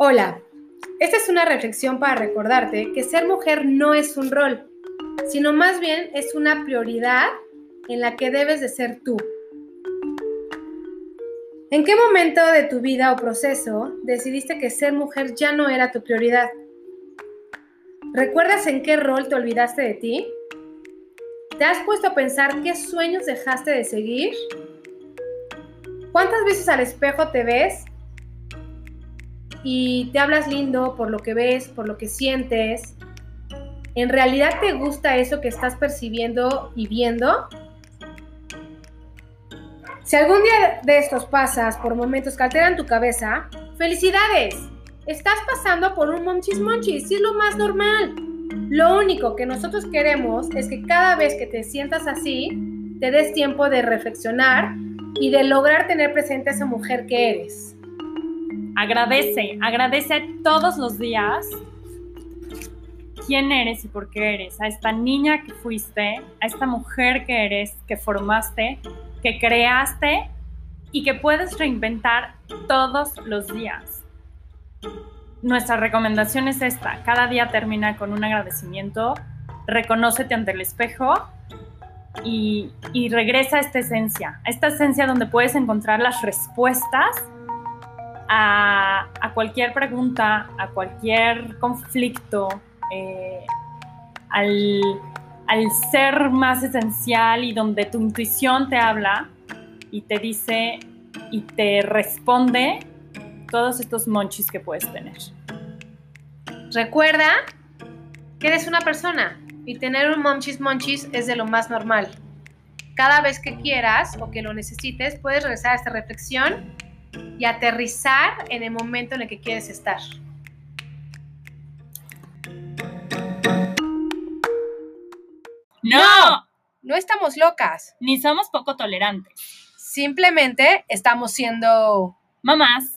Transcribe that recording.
Hola, esta es una reflexión para recordarte que ser mujer no es un rol, sino más bien es una prioridad en la que debes de ser tú. ¿En qué momento de tu vida o proceso decidiste que ser mujer ya no era tu prioridad? ¿Recuerdas en qué rol te olvidaste de ti? ¿Te has puesto a pensar qué sueños dejaste de seguir? ¿Cuántas veces al espejo te ves y te hablas lindo por lo que ves, por lo que sientes? ¿En realidad te gusta eso que estás percibiendo y viendo? Si algún día de estos pasas por momentos que alteran tu cabeza, ¡felicidades! Estás pasando por un monchis monchis, es lo más normal. Lo único que nosotros queremos es que cada vez que te sientas así, te des tiempo de reflexionar y de lograr tener presente a esa mujer que eres. Agradece, agradece todos los días quién eres y por qué eres, a esta niña que fuiste, a esta mujer que eres, que formaste, que creaste y que puedes reinventar todos los días. Nuestra recomendación es esta, cada día termina con un agradecimiento, reconócete ante el espejo y, regresa a esta esencia, a esta esencia donde puedes encontrar las respuestas a, cualquier pregunta, a cualquier conflicto, eh, al, al ser más esencial y donde tu intuición te habla y te dice y te responde todos estos monchis que puedes tener. Recuerda que eres una persona y tener un monchis monchis es de lo más normal. Cada vez que quieras o que lo necesites, puedes regresar a esta reflexión y aterrizar en el momento en el que quieres estar. ¡No! No estamos locas. Ni somos poco tolerantes. Simplemente estamos siendo mamás